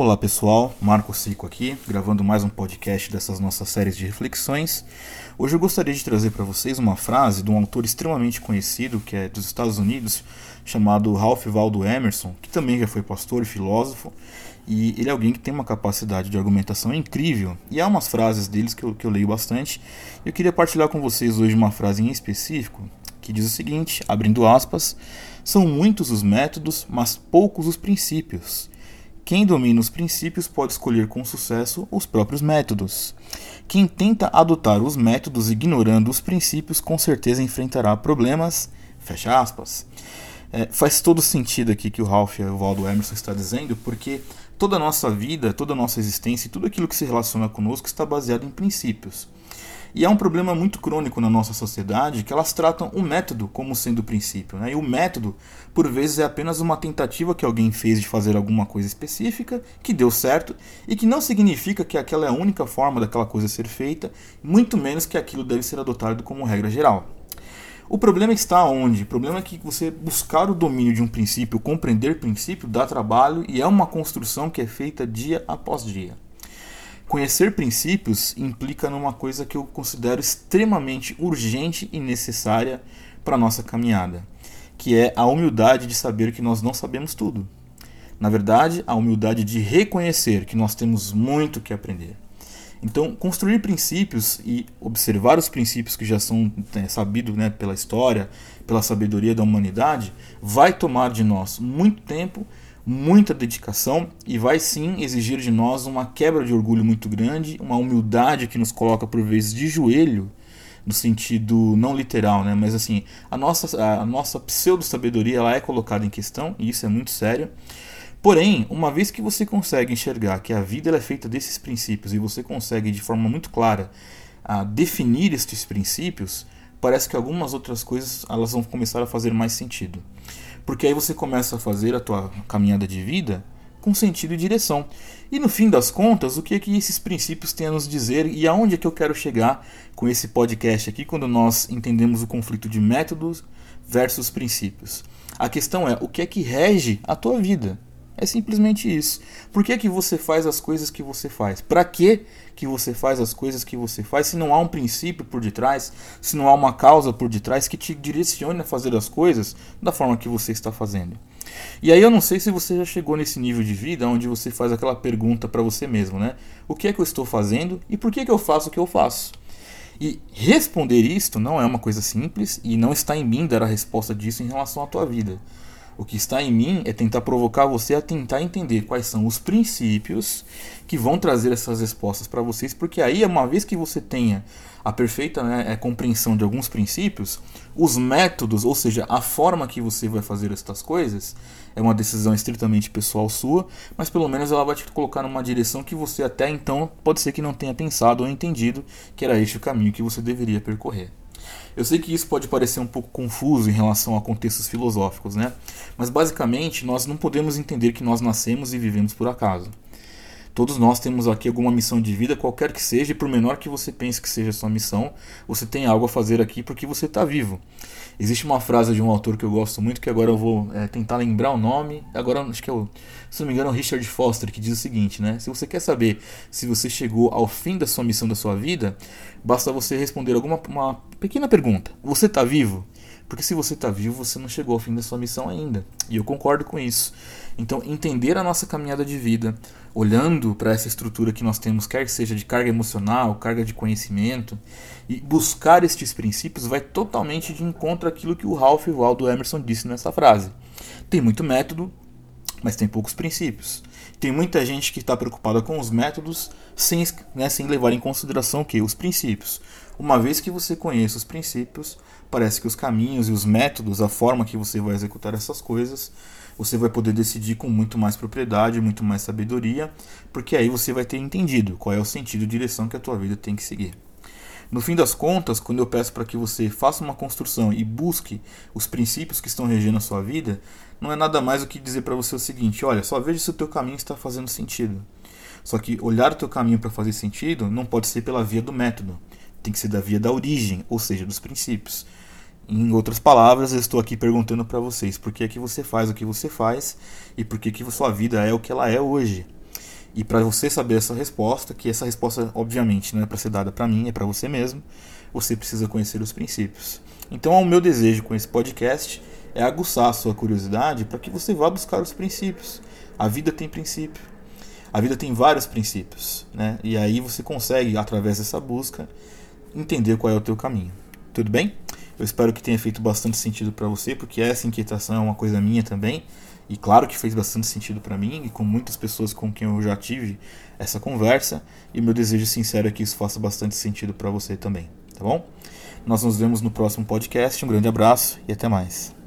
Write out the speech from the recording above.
Olá pessoal, Marco Cico aqui, gravando mais um podcast dessas nossas séries de reflexões. Hoje eu gostaria de trazer para vocês uma frase de um autor extremamente conhecido, que é dos Estados Unidos, chamado Ralph Waldo Emerson, que também já foi pastor e filósofo, e ele é alguém que tem uma capacidade de argumentação incrível, e há umas frases deles que eu, que eu leio bastante. Eu queria partilhar com vocês hoje uma frase em específico, que diz o seguinte, abrindo aspas, são muitos os métodos, mas poucos os princípios. Quem domina os princípios pode escolher com sucesso os próprios métodos. Quem tenta adotar os métodos ignorando os princípios com certeza enfrentará problemas. Fecha aspas. É, faz todo sentido aqui que o Ralph e o Waldo Emerson está dizendo, porque toda a nossa vida, toda a nossa existência e tudo aquilo que se relaciona conosco está baseado em princípios. E há um problema muito crônico na nossa sociedade que elas tratam o método como sendo o princípio. Né? E o método, por vezes, é apenas uma tentativa que alguém fez de fazer alguma coisa específica, que deu certo, e que não significa que aquela é a única forma daquela coisa ser feita, muito menos que aquilo deve ser adotado como regra geral. O problema está onde? O problema é que você buscar o domínio de um princípio, compreender princípio, dá trabalho e é uma construção que é feita dia após dia. Conhecer princípios implica numa coisa que eu considero extremamente urgente e necessária para a nossa caminhada, que é a humildade de saber que nós não sabemos tudo. Na verdade, a humildade de reconhecer que nós temos muito que aprender. Então, construir princípios e observar os princípios que já são é, sabidos né, pela história, pela sabedoria da humanidade, vai tomar de nós muito tempo muita dedicação e vai sim exigir de nós uma quebra de orgulho muito grande, uma humildade que nos coloca por vezes de joelho, no sentido não literal, né? mas assim, a nossa, a nossa pseudo-sabedoria ela é colocada em questão, e isso é muito sério. Porém, uma vez que você consegue enxergar que a vida é feita desses princípios e você consegue de forma muito clara a definir estes princípios, parece que algumas outras coisas elas vão começar a fazer mais sentido. Porque aí você começa a fazer a tua caminhada de vida com sentido e direção. E no fim das contas, o que é que esses princípios têm a nos dizer e aonde é que eu quero chegar com esse podcast aqui quando nós entendemos o conflito de métodos versus princípios? A questão é o que é que rege a tua vida? É simplesmente isso. Por que, que você faz as coisas que você faz? Para que, que você faz as coisas que você faz se não há um princípio por detrás, se não há uma causa por detrás que te direcione a fazer as coisas da forma que você está fazendo? E aí eu não sei se você já chegou nesse nível de vida onde você faz aquela pergunta para você mesmo, né? O que é que eu estou fazendo e por que, que eu faço o que eu faço? E responder isto não é uma coisa simples e não está em mim dar a resposta disso em relação à tua vida. O que está em mim é tentar provocar você a tentar entender quais são os princípios que vão trazer essas respostas para vocês, porque aí, uma vez que você tenha a perfeita né, compreensão de alguns princípios, os métodos, ou seja, a forma que você vai fazer estas coisas, é uma decisão estritamente pessoal sua, mas pelo menos ela vai te colocar numa direção que você até então pode ser que não tenha pensado ou entendido que era este o caminho que você deveria percorrer. Eu sei que isso pode parecer um pouco confuso em relação a contextos filosóficos, né? Mas basicamente nós não podemos entender que nós nascemos e vivemos por acaso. Todos nós temos aqui alguma missão de vida, qualquer que seja, e por menor que você pense que seja a sua missão, você tem algo a fazer aqui porque você está vivo. Existe uma frase de um autor que eu gosto muito, que agora eu vou é, tentar lembrar o nome. Agora, acho que é o, se não me engano, é o Richard Foster, que diz o seguinte, né? Se você quer saber se você chegou ao fim da sua missão da sua vida, basta você responder alguma uma pequena pergunta. Você está vivo? Porque se você está vivo, você não chegou ao fim da sua missão ainda. E eu concordo com isso. Então, entender a nossa caminhada de vida, olhando para essa estrutura que nós temos, quer que seja de carga emocional, carga de conhecimento, e buscar estes princípios vai totalmente de encontro àquilo que o Ralph Waldo Emerson disse nessa frase. Tem muito método, mas tem poucos princípios. Tem muita gente que está preocupada com os métodos sem, né, sem levar em consideração que os princípios. Uma vez que você conhece os princípios, parece que os caminhos e os métodos, a forma que você vai executar essas coisas, você vai poder decidir com muito mais propriedade, muito mais sabedoria, porque aí você vai ter entendido qual é o sentido e direção que a tua vida tem que seguir. No fim das contas, quando eu peço para que você faça uma construção e busque os princípios que estão regendo a sua vida, não é nada mais do que dizer para você o seguinte: olha, só veja se o teu caminho está fazendo sentido. Só que olhar o teu caminho para fazer sentido não pode ser pela via do método, tem que ser da via da origem, ou seja, dos princípios. Em outras palavras, eu estou aqui perguntando para vocês por que é que você faz o que você faz e por que que sua vida é o que ela é hoje. E para você saber essa resposta, que essa resposta obviamente não é para ser dada para mim, é para você mesmo, você precisa conhecer os princípios. Então, o meu desejo com esse podcast é aguçar a sua curiosidade para que você vá buscar os princípios. A vida tem princípio. A vida tem vários princípios, né? E aí você consegue, através dessa busca, entender qual é o teu caminho. Tudo bem? Eu espero que tenha feito bastante sentido para você, porque essa inquietação é uma coisa minha também. E claro que fez bastante sentido para mim e com muitas pessoas com quem eu já tive essa conversa. E meu desejo sincero é que isso faça bastante sentido para você também, tá bom? Nós nos vemos no próximo podcast. Um grande abraço e até mais.